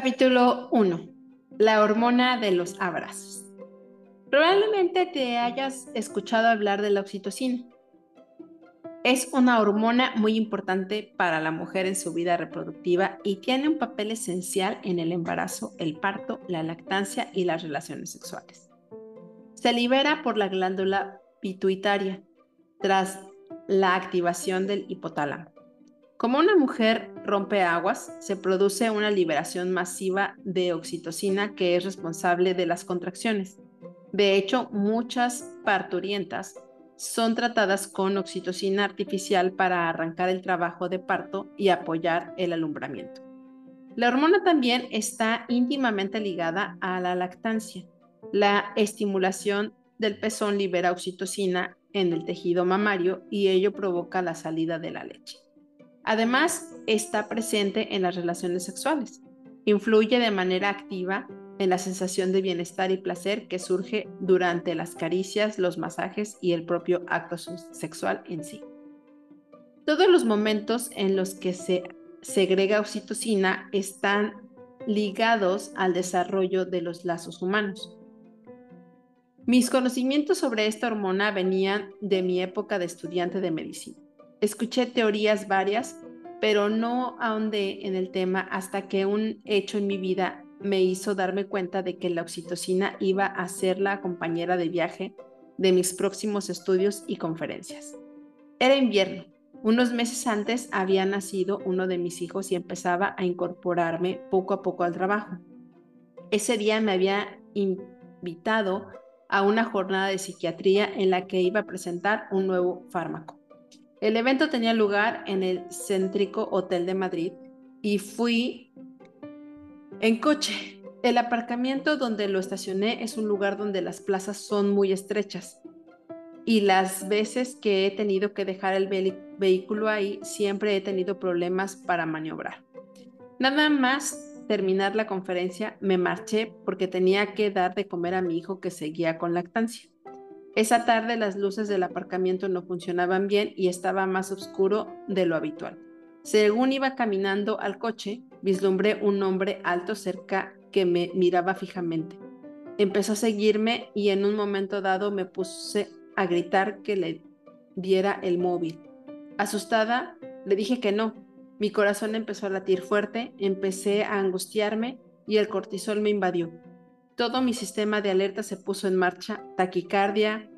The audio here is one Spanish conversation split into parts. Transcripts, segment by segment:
Capítulo 1. La hormona de los abrazos. Probablemente te hayas escuchado hablar de la oxitocina. Es una hormona muy importante para la mujer en su vida reproductiva y tiene un papel esencial en el embarazo, el parto, la lactancia y las relaciones sexuales. Se libera por la glándula pituitaria tras la activación del hipotálamo. Como una mujer rompe aguas, se produce una liberación masiva de oxitocina que es responsable de las contracciones. De hecho, muchas parturientas son tratadas con oxitocina artificial para arrancar el trabajo de parto y apoyar el alumbramiento. La hormona también está íntimamente ligada a la lactancia. La estimulación del pezón libera oxitocina en el tejido mamario y ello provoca la salida de la leche. Además, está presente en las relaciones sexuales. Influye de manera activa en la sensación de bienestar y placer que surge durante las caricias, los masajes y el propio acto sexual en sí. Todos los momentos en los que se segrega oxitocina están ligados al desarrollo de los lazos humanos. Mis conocimientos sobre esta hormona venían de mi época de estudiante de medicina. Escuché teorías varias, pero no ahondé en el tema hasta que un hecho en mi vida me hizo darme cuenta de que la oxitocina iba a ser la compañera de viaje de mis próximos estudios y conferencias. Era invierno. Unos meses antes había nacido uno de mis hijos y empezaba a incorporarme poco a poco al trabajo. Ese día me había invitado a una jornada de psiquiatría en la que iba a presentar un nuevo fármaco. El evento tenía lugar en el céntrico Hotel de Madrid y fui en coche. El aparcamiento donde lo estacioné es un lugar donde las plazas son muy estrechas y las veces que he tenido que dejar el vehículo ahí siempre he tenido problemas para maniobrar. Nada más terminar la conferencia me marché porque tenía que dar de comer a mi hijo que seguía con lactancia. Esa tarde las luces del aparcamiento no funcionaban bien y estaba más oscuro de lo habitual. Según iba caminando al coche, vislumbré un hombre alto cerca que me miraba fijamente. Empezó a seguirme y en un momento dado me puse a gritar que le diera el móvil. Asustada, le dije que no. Mi corazón empezó a latir fuerte, empecé a angustiarme y el cortisol me invadió. Todo mi sistema de alerta se puso en marcha, taquicardia,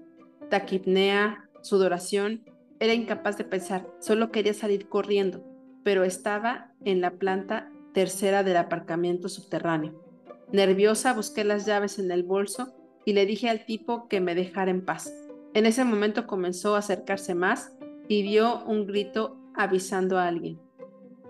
taquipnea, sudoración. Era incapaz de pensar, solo quería salir corriendo, pero estaba en la planta tercera del aparcamiento subterráneo. Nerviosa busqué las llaves en el bolso y le dije al tipo que me dejara en paz. En ese momento comenzó a acercarse más y dio un grito avisando a alguien.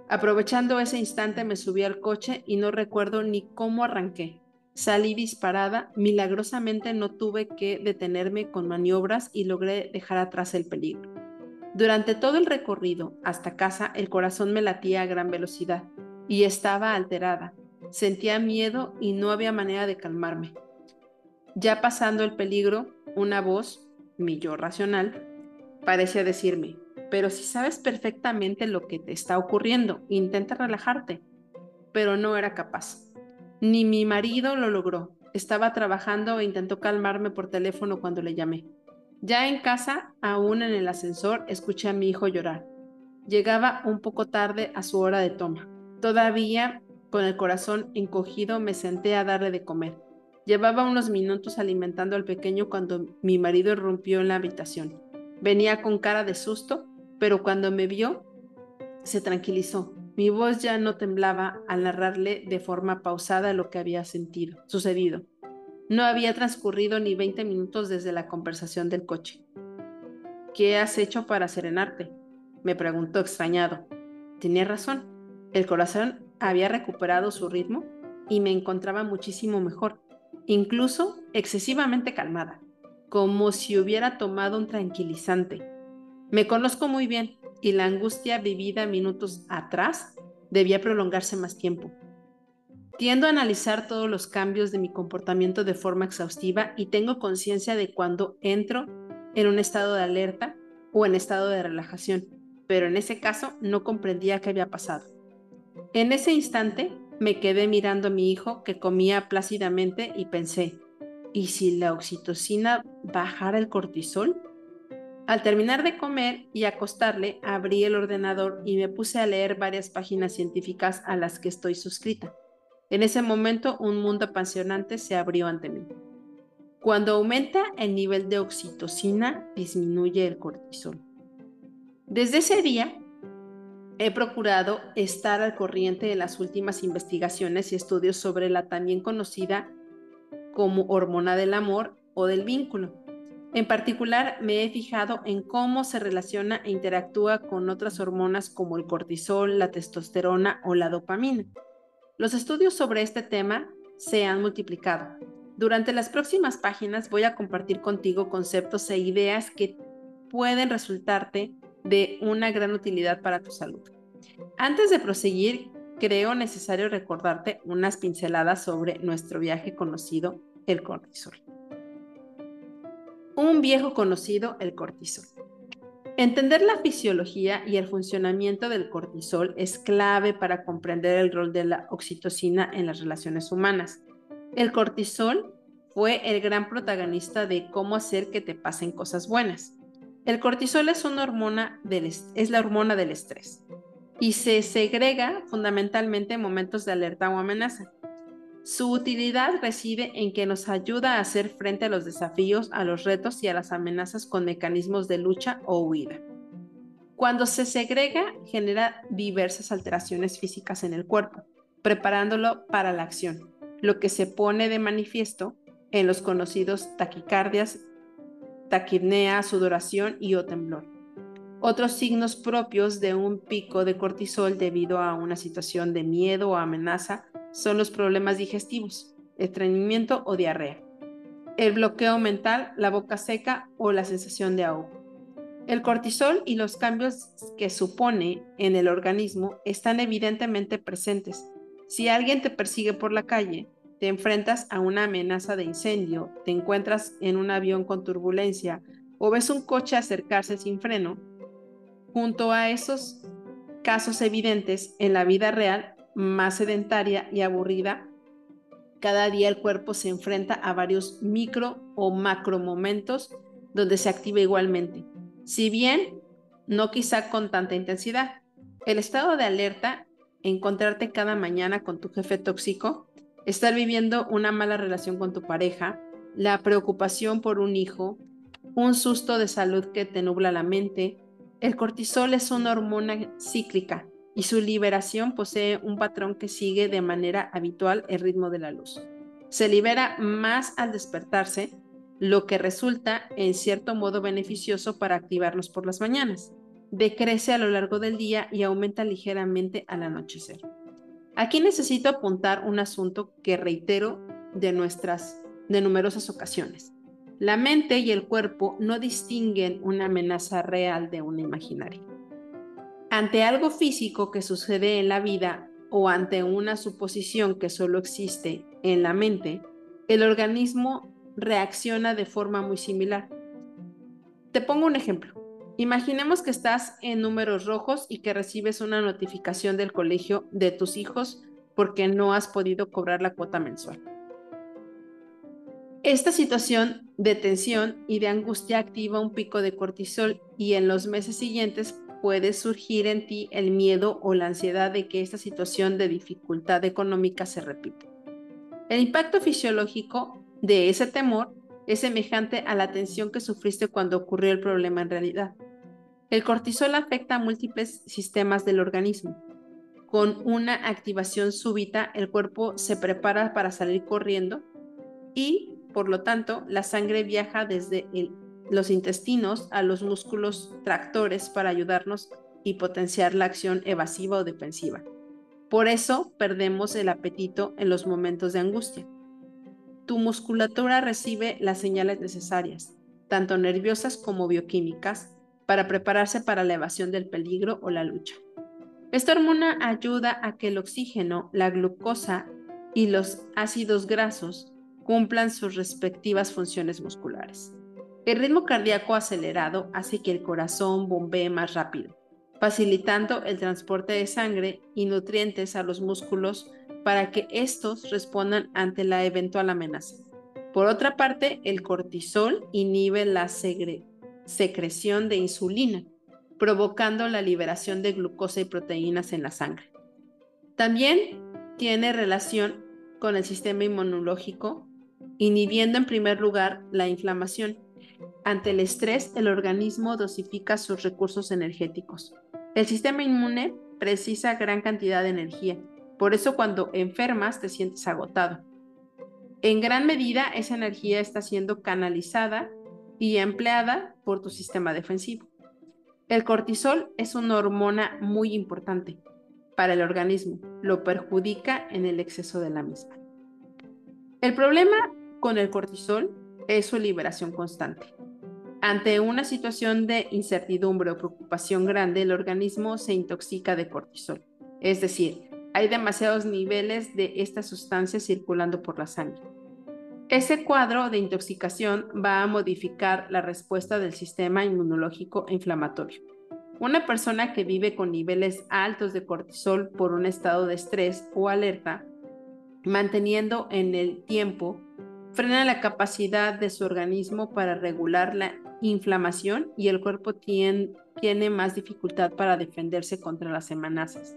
Aprovechando ese instante me subí al coche y no recuerdo ni cómo arranqué. Salí disparada, milagrosamente no tuve que detenerme con maniobras y logré dejar atrás el peligro. Durante todo el recorrido hasta casa el corazón me latía a gran velocidad y estaba alterada. Sentía miedo y no había manera de calmarme. Ya pasando el peligro, una voz, mi yo racional, parecía decirme, pero si sabes perfectamente lo que te está ocurriendo, intenta relajarte. Pero no era capaz. Ni mi marido lo logró. Estaba trabajando e intentó calmarme por teléfono cuando le llamé. Ya en casa, aún en el ascensor, escuché a mi hijo llorar. Llegaba un poco tarde a su hora de toma. Todavía, con el corazón encogido, me senté a darle de comer. Llevaba unos minutos alimentando al pequeño cuando mi marido irrumpió en la habitación. Venía con cara de susto, pero cuando me vio, se tranquilizó. Mi voz ya no temblaba al narrarle de forma pausada lo que había sentido, sucedido. No había transcurrido ni 20 minutos desde la conversación del coche. ¿Qué has hecho para serenarte? me preguntó extrañado. Tenía razón. El corazón había recuperado su ritmo y me encontraba muchísimo mejor, incluso excesivamente calmada, como si hubiera tomado un tranquilizante. Me conozco muy bien, y la angustia vivida minutos atrás debía prolongarse más tiempo. Tiendo a analizar todos los cambios de mi comportamiento de forma exhaustiva y tengo conciencia de cuando entro en un estado de alerta o en estado de relajación, pero en ese caso no comprendía qué había pasado. En ese instante me quedé mirando a mi hijo que comía plácidamente y pensé, ¿y si la oxitocina bajara el cortisol? Al terminar de comer y acostarle, abrí el ordenador y me puse a leer varias páginas científicas a las que estoy suscrita. En ese momento, un mundo apasionante se abrió ante mí. Cuando aumenta el nivel de oxitocina, disminuye el cortisol. Desde ese día, he procurado estar al corriente de las últimas investigaciones y estudios sobre la también conocida como hormona del amor o del vínculo. En particular, me he fijado en cómo se relaciona e interactúa con otras hormonas como el cortisol, la testosterona o la dopamina. Los estudios sobre este tema se han multiplicado. Durante las próximas páginas voy a compartir contigo conceptos e ideas que pueden resultarte de una gran utilidad para tu salud. Antes de proseguir, creo necesario recordarte unas pinceladas sobre nuestro viaje conocido, el cortisol. Un viejo conocido, el cortisol. Entender la fisiología y el funcionamiento del cortisol es clave para comprender el rol de la oxitocina en las relaciones humanas. El cortisol fue el gran protagonista de cómo hacer que te pasen cosas buenas. El cortisol es una hormona del es la hormona del estrés y se segrega fundamentalmente en momentos de alerta o amenaza. Su utilidad reside en que nos ayuda a hacer frente a los desafíos, a los retos y a las amenazas con mecanismos de lucha o huida. Cuando se segrega, genera diversas alteraciones físicas en el cuerpo, preparándolo para la acción, lo que se pone de manifiesto en los conocidos taquicardias, taquipnea, sudoración y o temblor. Otros signos propios de un pico de cortisol debido a una situación de miedo o amenaza son los problemas digestivos, estreñimiento o diarrea, el bloqueo mental, la boca seca o la sensación de ahogo. El cortisol y los cambios que supone en el organismo están evidentemente presentes. Si alguien te persigue por la calle, te enfrentas a una amenaza de incendio, te encuentras en un avión con turbulencia o ves un coche acercarse sin freno, junto a esos casos evidentes en la vida real, más sedentaria y aburrida, cada día el cuerpo se enfrenta a varios micro o macro momentos donde se activa igualmente. Si bien no quizá con tanta intensidad, el estado de alerta, encontrarte cada mañana con tu jefe tóxico, estar viviendo una mala relación con tu pareja, la preocupación por un hijo, un susto de salud que te nubla la mente. El cortisol es una hormona cíclica y su liberación posee un patrón que sigue de manera habitual el ritmo de la luz. Se libera más al despertarse, lo que resulta en cierto modo beneficioso para activarnos por las mañanas. Decrece a lo largo del día y aumenta ligeramente al anochecer. Aquí necesito apuntar un asunto que reitero de nuestras de numerosas ocasiones. La mente y el cuerpo no distinguen una amenaza real de una imaginaria. Ante algo físico que sucede en la vida o ante una suposición que solo existe en la mente, el organismo reacciona de forma muy similar. Te pongo un ejemplo. Imaginemos que estás en números rojos y que recibes una notificación del colegio de tus hijos porque no has podido cobrar la cuota mensual. Esta situación de tensión y de angustia activa un pico de cortisol y en los meses siguientes puede surgir en ti el miedo o la ansiedad de que esta situación de dificultad económica se repita. El impacto fisiológico de ese temor es semejante a la tensión que sufriste cuando ocurrió el problema en realidad. El cortisol afecta a múltiples sistemas del organismo. Con una activación súbita, el cuerpo se prepara para salir corriendo y, por lo tanto, la sangre viaja desde los intestinos a los músculos tractores para ayudarnos y potenciar la acción evasiva o defensiva. Por eso perdemos el apetito en los momentos de angustia. Tu musculatura recibe las señales necesarias, tanto nerviosas como bioquímicas, para prepararse para la evasión del peligro o la lucha. Esta hormona ayuda a que el oxígeno, la glucosa y los ácidos grasos cumplan sus respectivas funciones musculares. El ritmo cardíaco acelerado hace que el corazón bombee más rápido, facilitando el transporte de sangre y nutrientes a los músculos para que estos respondan ante la eventual amenaza. Por otra parte, el cortisol inhibe la secreción de insulina, provocando la liberación de glucosa y proteínas en la sangre. También tiene relación con el sistema inmunológico, inhibiendo en primer lugar la inflamación. Ante el estrés, el organismo dosifica sus recursos energéticos. El sistema inmune precisa gran cantidad de energía, por eso cuando enfermas te sientes agotado. En gran medida esa energía está siendo canalizada y empleada por tu sistema defensivo. El cortisol es una hormona muy importante para el organismo, lo perjudica en el exceso de la misma. El problema con el cortisol es su liberación constante. Ante una situación de incertidumbre o preocupación grande, el organismo se intoxica de cortisol. Es decir, hay demasiados niveles de esta sustancia circulando por la sangre. Ese cuadro de intoxicación va a modificar la respuesta del sistema inmunológico inflamatorio. Una persona que vive con niveles altos de cortisol por un estado de estrés o alerta, manteniendo en el tiempo, frena la capacidad de su organismo para regular la inflamación y el cuerpo tiene, tiene más dificultad para defenderse contra las amenazas.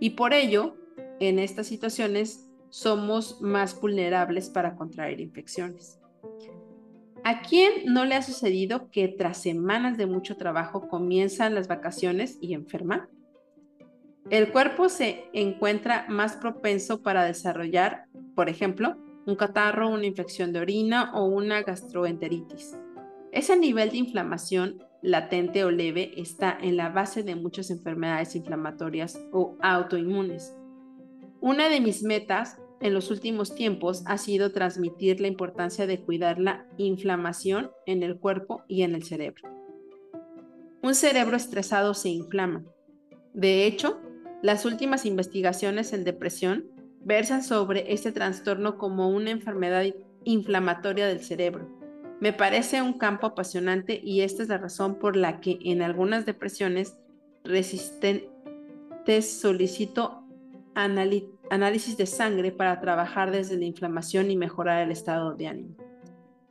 Y por ello, en estas situaciones somos más vulnerables para contraer infecciones. ¿A quién no le ha sucedido que tras semanas de mucho trabajo comienzan las vacaciones y enferma? El cuerpo se encuentra más propenso para desarrollar, por ejemplo, un catarro, una infección de orina o una gastroenteritis. Ese nivel de inflamación latente o leve está en la base de muchas enfermedades inflamatorias o autoinmunes. Una de mis metas en los últimos tiempos ha sido transmitir la importancia de cuidar la inflamación en el cuerpo y en el cerebro. Un cerebro estresado se inflama. De hecho, las últimas investigaciones en depresión versan sobre este trastorno como una enfermedad inflamatoria del cerebro me parece un campo apasionante y esta es la razón por la que en algunas depresiones resistentes solicito análisis de sangre para trabajar desde la inflamación y mejorar el estado de ánimo.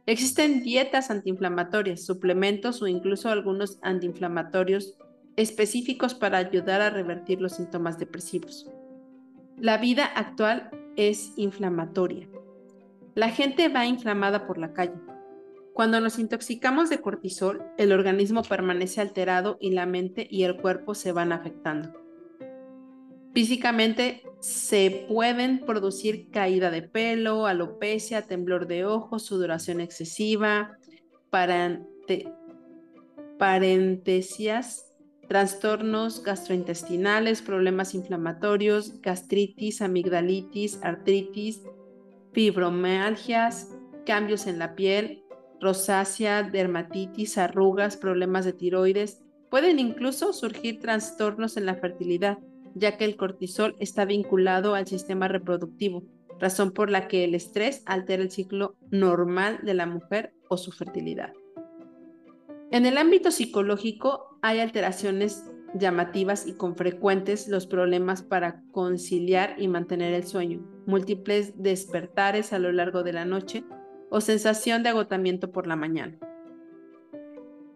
Existen dietas antiinflamatorias, suplementos o incluso algunos antiinflamatorios específicos para ayudar a revertir los síntomas depresivos. La vida actual es inflamatoria. La gente va inflamada por la calle. Cuando nos intoxicamos de cortisol, el organismo permanece alterado y la mente y el cuerpo se van afectando. Físicamente se pueden producir caída de pelo, alopecia, temblor de ojos, sudoración excesiva, parentesias, trastornos gastrointestinales, problemas inflamatorios, gastritis, amigdalitis, artritis, fibromialgias, cambios en la piel, rosácea, dermatitis, arrugas, problemas de tiroides. Pueden incluso surgir trastornos en la fertilidad, ya que el cortisol está vinculado al sistema reproductivo, razón por la que el estrés altera el ciclo normal de la mujer o su fertilidad. En el ámbito psicológico hay alteraciones llamativas y con frecuentes los problemas para conciliar y mantener el sueño, múltiples despertares a lo largo de la noche, o sensación de agotamiento por la mañana.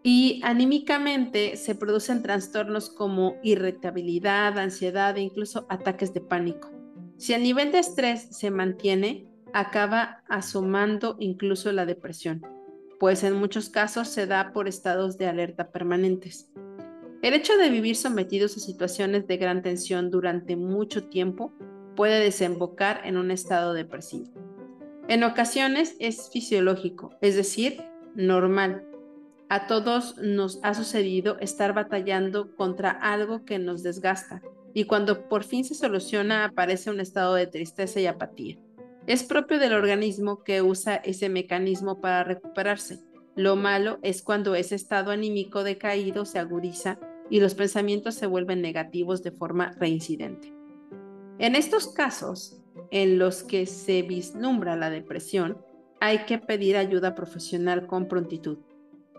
Y anímicamente se producen trastornos como irritabilidad, ansiedad e incluso ataques de pánico. Si el nivel de estrés se mantiene, acaba asomando incluso la depresión, pues en muchos casos se da por estados de alerta permanentes. El hecho de vivir sometidos a situaciones de gran tensión durante mucho tiempo puede desembocar en un estado depresivo. En ocasiones es fisiológico, es decir, normal. A todos nos ha sucedido estar batallando contra algo que nos desgasta y cuando por fin se soluciona aparece un estado de tristeza y apatía. Es propio del organismo que usa ese mecanismo para recuperarse. Lo malo es cuando ese estado anímico decaído se agudiza y los pensamientos se vuelven negativos de forma reincidente. En estos casos, en los que se vislumbra la depresión, hay que pedir ayuda profesional con prontitud.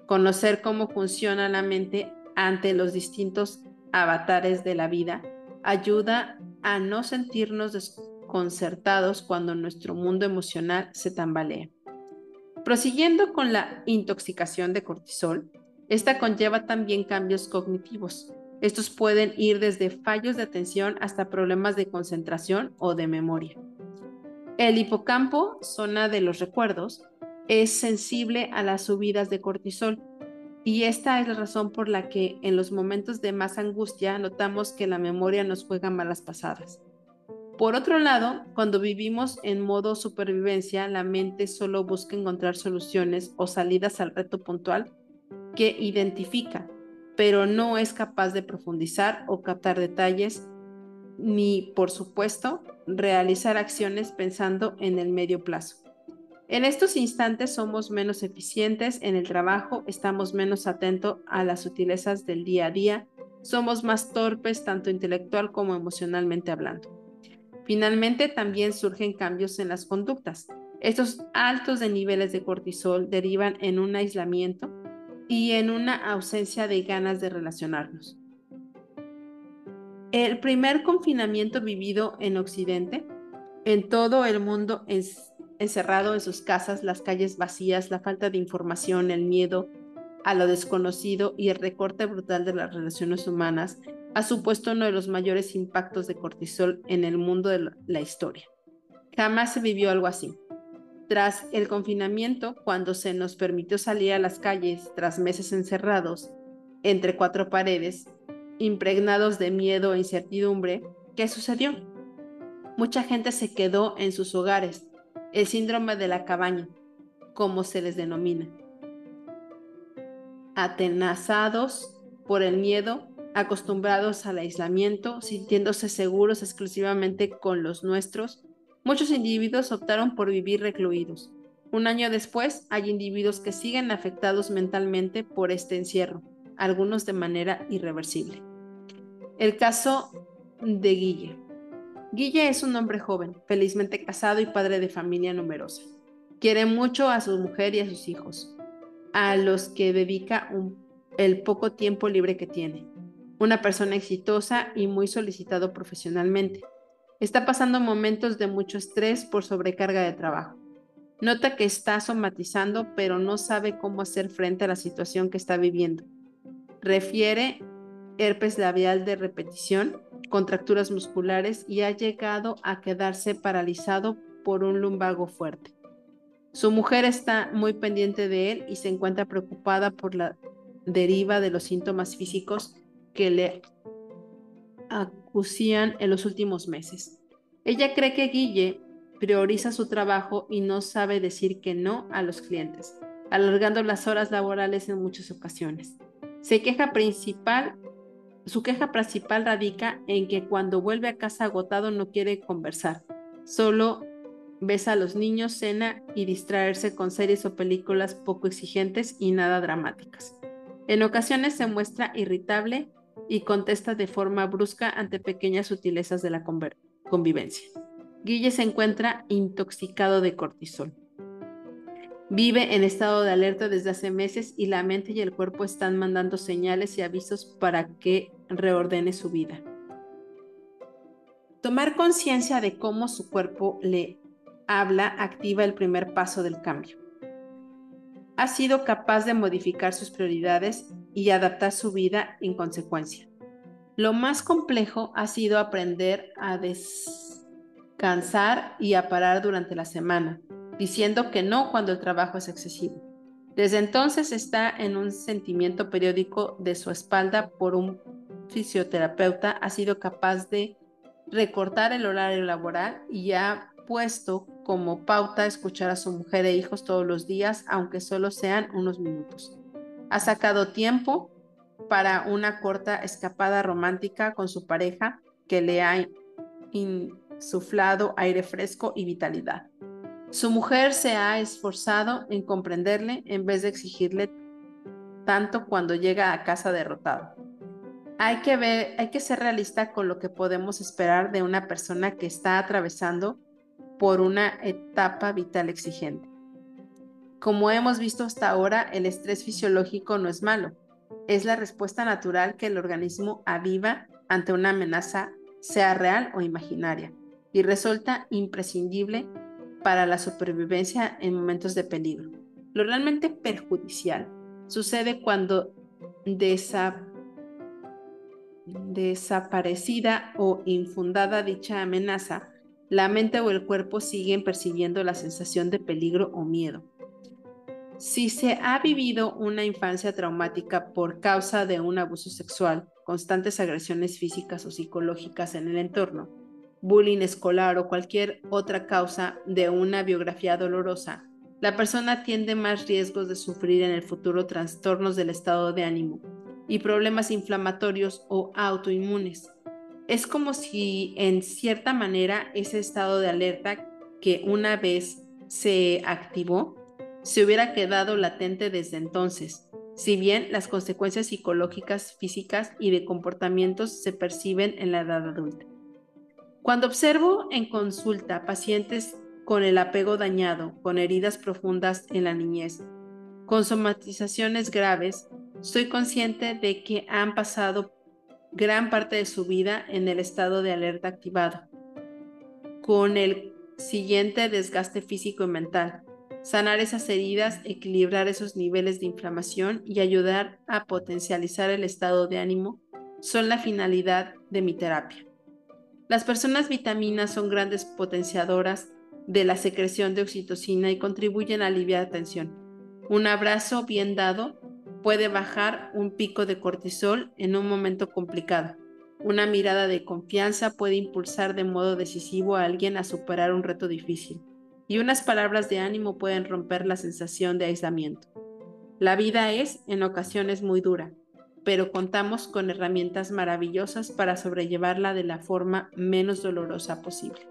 Conocer cómo funciona la mente ante los distintos avatares de la vida ayuda a no sentirnos desconcertados cuando nuestro mundo emocional se tambalea. Prosiguiendo con la intoxicación de cortisol, esta conlleva también cambios cognitivos. Estos pueden ir desde fallos de atención hasta problemas de concentración o de memoria. El hipocampo, zona de los recuerdos, es sensible a las subidas de cortisol y esta es la razón por la que en los momentos de más angustia notamos que la memoria nos juega malas pasadas. Por otro lado, cuando vivimos en modo supervivencia, la mente solo busca encontrar soluciones o salidas al reto puntual que identifica, pero no es capaz de profundizar o captar detalles, ni, por supuesto, realizar acciones pensando en el medio plazo. En estos instantes somos menos eficientes en el trabajo, estamos menos atentos a las sutilezas del día a día, somos más torpes tanto intelectual como emocionalmente hablando. Finalmente, también surgen cambios en las conductas. Estos altos de niveles de cortisol derivan en un aislamiento y en una ausencia de ganas de relacionarnos. El primer confinamiento vivido en Occidente, en todo el mundo encerrado en sus casas, las calles vacías, la falta de información, el miedo a lo desconocido y el recorte brutal de las relaciones humanas, ha supuesto uno de los mayores impactos de cortisol en el mundo de la historia. Jamás se vivió algo así. Tras el confinamiento, cuando se nos permitió salir a las calles tras meses encerrados entre cuatro paredes, impregnados de miedo e incertidumbre, ¿qué sucedió? Mucha gente se quedó en sus hogares, el síndrome de la cabaña, como se les denomina. Atenazados por el miedo, acostumbrados al aislamiento, sintiéndose seguros exclusivamente con los nuestros, Muchos individuos optaron por vivir recluidos. Un año después, hay individuos que siguen afectados mentalmente por este encierro, algunos de manera irreversible. El caso de Guille. Guille es un hombre joven, felizmente casado y padre de familia numerosa. Quiere mucho a su mujer y a sus hijos, a los que dedica el poco tiempo libre que tiene. Una persona exitosa y muy solicitado profesionalmente. Está pasando momentos de mucho estrés por sobrecarga de trabajo. Nota que está somatizando, pero no sabe cómo hacer frente a la situación que está viviendo. Refiere herpes labial de repetición, contracturas musculares y ha llegado a quedarse paralizado por un lumbago fuerte. Su mujer está muy pendiente de él y se encuentra preocupada por la deriva de los síntomas físicos que le acusían en los últimos meses. Ella cree que Guille prioriza su trabajo y no sabe decir que no a los clientes, alargando las horas laborales en muchas ocasiones. Se queja principal, su queja principal radica en que cuando vuelve a casa agotado no quiere conversar, solo besa a los niños, cena y distraerse con series o películas poco exigentes y nada dramáticas. En ocasiones se muestra irritable y contesta de forma brusca ante pequeñas sutilezas de la convivencia. Guille se encuentra intoxicado de cortisol. Vive en estado de alerta desde hace meses y la mente y el cuerpo están mandando señales y avisos para que reordene su vida. Tomar conciencia de cómo su cuerpo le habla activa el primer paso del cambio. Ha sido capaz de modificar sus prioridades y adaptar su vida en consecuencia. Lo más complejo ha sido aprender a descansar y a parar durante la semana, diciendo que no cuando el trabajo es excesivo. Desde entonces está en un sentimiento periódico de su espalda por un fisioterapeuta, ha sido capaz de recortar el horario laboral y ha puesto como pauta escuchar a su mujer e hijos todos los días, aunque solo sean unos minutos. Ha sacado tiempo para una corta escapada romántica con su pareja que le ha insuflado aire fresco y vitalidad. Su mujer se ha esforzado en comprenderle en vez de exigirle tanto cuando llega a casa derrotado. Hay que, ver, hay que ser realista con lo que podemos esperar de una persona que está atravesando por una etapa vital exigente. Como hemos visto hasta ahora, el estrés fisiológico no es malo. Es la respuesta natural que el organismo aviva ante una amenaza, sea real o imaginaria. y resulta imprescindible para la supervivencia en momentos de peligro. Lo realmente perjudicial sucede cuando desaparecida o infundada dicha amenaza, la mente o el cuerpo siguen percibiendo la sensación de peligro o miedo. Si se ha vivido una infancia traumática por causa de un abuso sexual, constantes agresiones físicas o psicológicas en el entorno, bullying escolar o cualquier otra causa de una biografía dolorosa, la persona tiene más riesgos de sufrir en el futuro trastornos del estado de ánimo y problemas inflamatorios o autoinmunes. Es como si en cierta manera ese estado de alerta que una vez se activó se hubiera quedado latente desde entonces, si bien las consecuencias psicológicas, físicas y de comportamientos se perciben en la edad adulta. Cuando observo en consulta pacientes con el apego dañado, con heridas profundas en la niñez, con somatizaciones graves, soy consciente de que han pasado gran parte de su vida en el estado de alerta activado, con el siguiente desgaste físico y mental. Sanar esas heridas, equilibrar esos niveles de inflamación y ayudar a potencializar el estado de ánimo son la finalidad de mi terapia. Las personas vitaminas son grandes potenciadoras de la secreción de oxitocina y contribuyen a aliviar la tensión. Un abrazo bien dado puede bajar un pico de cortisol en un momento complicado. Una mirada de confianza puede impulsar de modo decisivo a alguien a superar un reto difícil. Y unas palabras de ánimo pueden romper la sensación de aislamiento. La vida es, en ocasiones, muy dura, pero contamos con herramientas maravillosas para sobrellevarla de la forma menos dolorosa posible.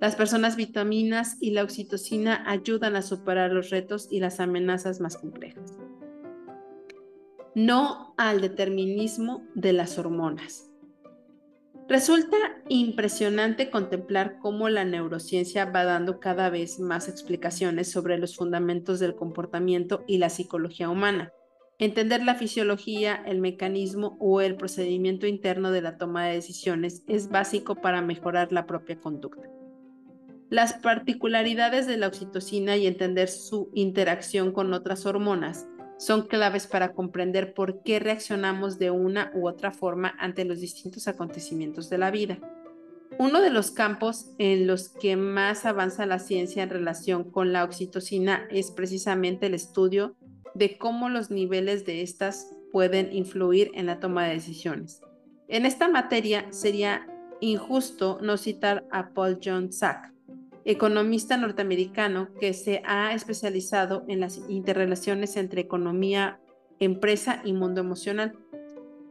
Las personas vitaminas y la oxitocina ayudan a superar los retos y las amenazas más complejas. No al determinismo de las hormonas. Resulta impresionante contemplar cómo la neurociencia va dando cada vez más explicaciones sobre los fundamentos del comportamiento y la psicología humana. Entender la fisiología, el mecanismo o el procedimiento interno de la toma de decisiones es básico para mejorar la propia conducta. Las particularidades de la oxitocina y entender su interacción con otras hormonas son claves para comprender por qué reaccionamos de una u otra forma ante los distintos acontecimientos de la vida. Uno de los campos en los que más avanza la ciencia en relación con la oxitocina es precisamente el estudio de cómo los niveles de estas pueden influir en la toma de decisiones. En esta materia sería injusto no citar a Paul John Sack, economista norteamericano que se ha especializado en las interrelaciones entre economía, empresa y mundo emocional.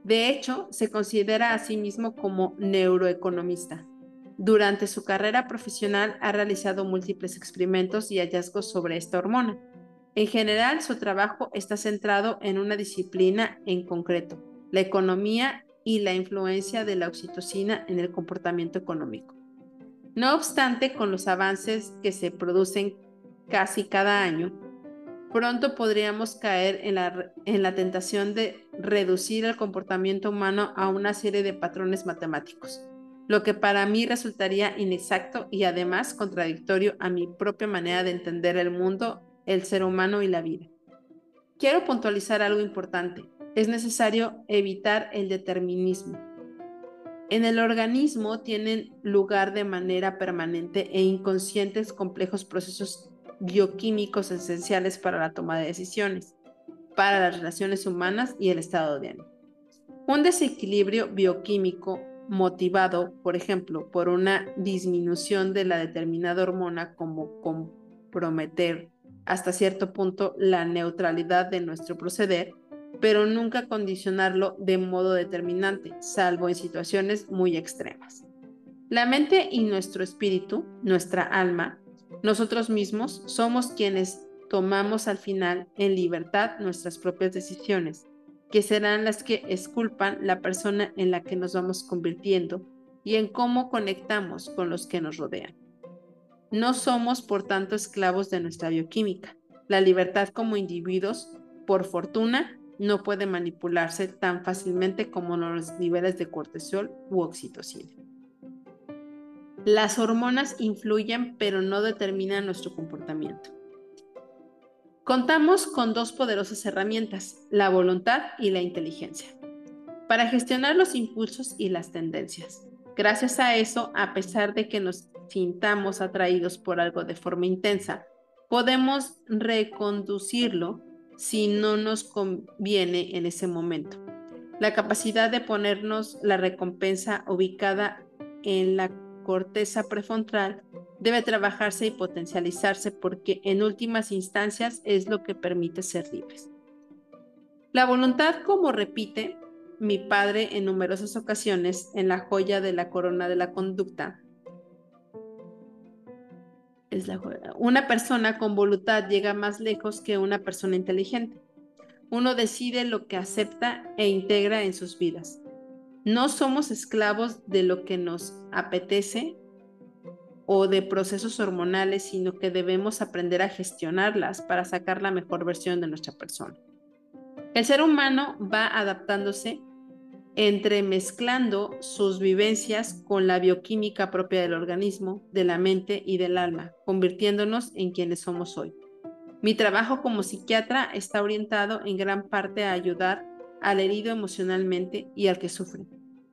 De hecho, se considera a sí mismo como neuroeconomista. Durante su carrera profesional ha realizado múltiples experimentos y hallazgos sobre esta hormona. En general, su trabajo está centrado en una disciplina en concreto, la economía y la influencia de la oxitocina en el comportamiento económico. No obstante, con los avances que se producen casi cada año, pronto podríamos caer en la, tentación de reducir el comportamiento humano a una serie de patrones matemáticos, lo que para mí resultaría inexacto y además contradictorio a mi propia manera de entender el mundo, el ser humano y la vida. Quiero puntualizar algo importante. Es necesario evitar el determinismo en el organismo tienen lugar de manera permanente e inconscientes complejos procesos bioquímicos esenciales para la toma de decisiones, para las relaciones humanas y el estado de ánimo. Un desequilibrio bioquímico motivado, por ejemplo, por una disminución de la determinada hormona como comprometer hasta cierto punto la neutralidad de nuestro proceder, pero nunca condicionarlo de modo determinante, salvo en situaciones muy extremas. La mente y nuestro espíritu, nuestra alma, nosotros mismos somos quienes tomamos al final en libertad nuestras propias decisiones, que serán las que esculpan la persona en la que nos vamos convirtiendo y en cómo conectamos con los que nos rodean. No somos, por tanto, esclavos de nuestra bioquímica. La libertad como individuos, por fortuna, no puede manipularse tan fácilmente como los niveles de cortisol u oxitocina. Las hormonas influyen pero no determinan nuestro comportamiento. Contamos con dos poderosas herramientas, la voluntad y la inteligencia, para gestionar los impulsos y las tendencias. Gracias a eso, a pesar de que nos sintamos atraídos por algo de forma intensa, podemos reconducirlo si no nos conviene en ese momento. La capacidad de ponernos la recompensa ubicada en la corteza prefrontal debe trabajarse y potencializarse porque en últimas instancias es lo que permite ser libres. La voluntad, como repite mi padre en numerosas ocasiones en la joya de la corona de la conducta, Una persona con voluntad llega más lejos que una persona inteligente. Uno decide lo que acepta e integra en sus vidas. No somos esclavos de lo que nos apetece o de procesos hormonales, sino que debemos aprender a gestionarlas para sacar la mejor versión de nuestra persona. El ser humano va adaptándose entremezclando sus vivencias con la bioquímica propia del organismo, de la mente y del alma, convirtiéndonos en quienes somos hoy. Mi trabajo como psiquiatra está orientado en gran parte a ayudar al herido emocionalmente y al que sufre.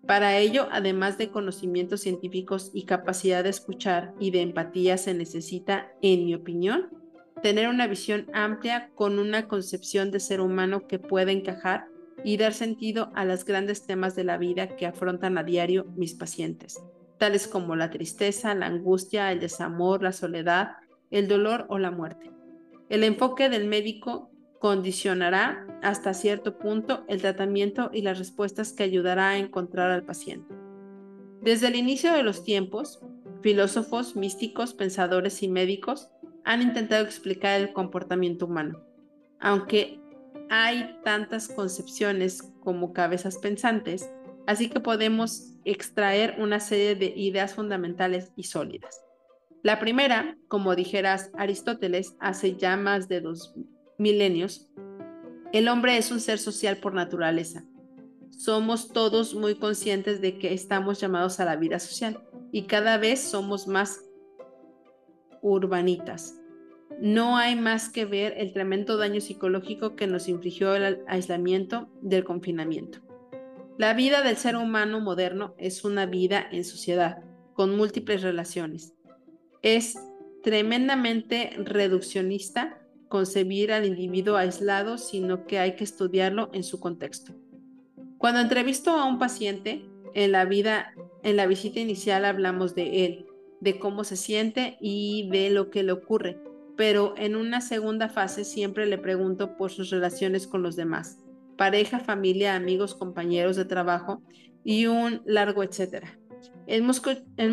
Para ello, además de conocimientos científicos y capacidad de escuchar y de empatía, se necesita, en mi opinión, tener una visión amplia con una concepción de ser humano que pueda encajar y dar sentido a los grandes temas de la vida que afrontan a diario mis pacientes, tales como la tristeza, la angustia, el desamor, la soledad, el dolor o la muerte. El enfoque del médico condicionará hasta cierto punto el tratamiento y las respuestas que ayudará a encontrar al paciente. Desde el inicio de los tiempos, filósofos, místicos, pensadores y médicos han intentado explicar el comportamiento humano, aunque hay tantas concepciones como cabezas pensantes, así que podemos extraer una serie de ideas fundamentales y sólidas. La primera, como dijeras Aristóteles hace ya más de dos milenios, el hombre es un ser social por naturaleza. Somos todos muy conscientes de que estamos llamados a la vida social y cada vez somos más urbanitas. No hay más que ver el tremendo daño psicológico que nos infligió el aislamiento del confinamiento. La vida del ser humano moderno es una vida en sociedad, con múltiples relaciones. Es tremendamente reduccionista concebir al individuo aislado, sino que hay que estudiarlo en su contexto. Cuando entrevisto a un paciente, en la en la visita inicial hablamos de él, de cómo se siente y de lo que le ocurre pero en una segunda fase siempre le pregunto por sus relaciones con los demás, pareja, familia, amigos, compañeros de trabajo y un largo etcétera. En,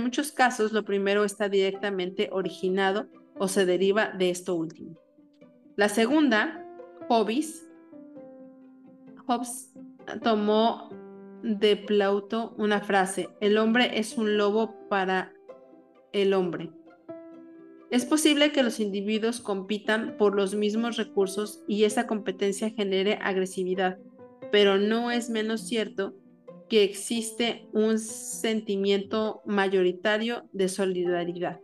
muchos casos lo primero está directamente originado o se deriva de esto último. La segunda, hobbies. Hobbes tomó de Plauto una frase, el hombre es un lobo para el hombre. Es posible que los individuos compitan por los mismos recursos y esa competencia genere agresividad, pero no es menos cierto que existe un sentimiento mayoritario de solidaridad.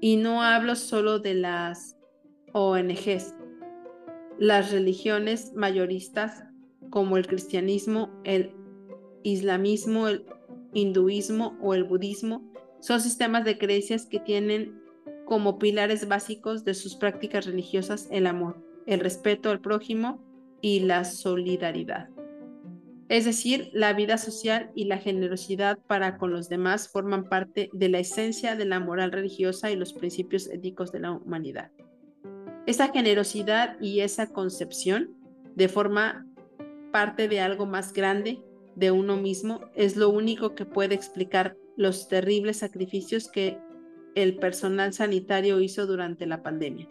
Y no hablo solo de las ONGs, las religiones mayoristas como el cristianismo, el islamismo, el hinduismo o el budismo son sistemas de creencias que tienen como pilares básicos de sus prácticas religiosas el amor, el respeto al prójimo y la solidaridad. Es decir, la vida social y la generosidad para con los demás forman parte de la esencia de la moral religiosa y los principios éticos de la humanidad. Esa generosidad y esa concepción de forma parte de algo más grande de uno mismo es lo único que puede explicar los terribles sacrificios que el personal sanitario hizo durante la pandemia.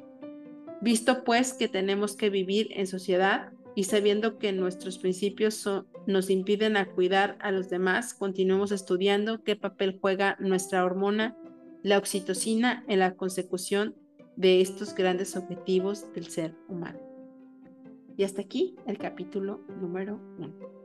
Visto pues que tenemos que vivir en sociedad y sabiendo que nuestros principios nos impiden a cuidar a los demás, continuemos estudiando qué papel juega nuestra hormona, la oxitocina, en la consecución de estos grandes objetivos del ser humano. Y hasta aquí el capítulo número uno.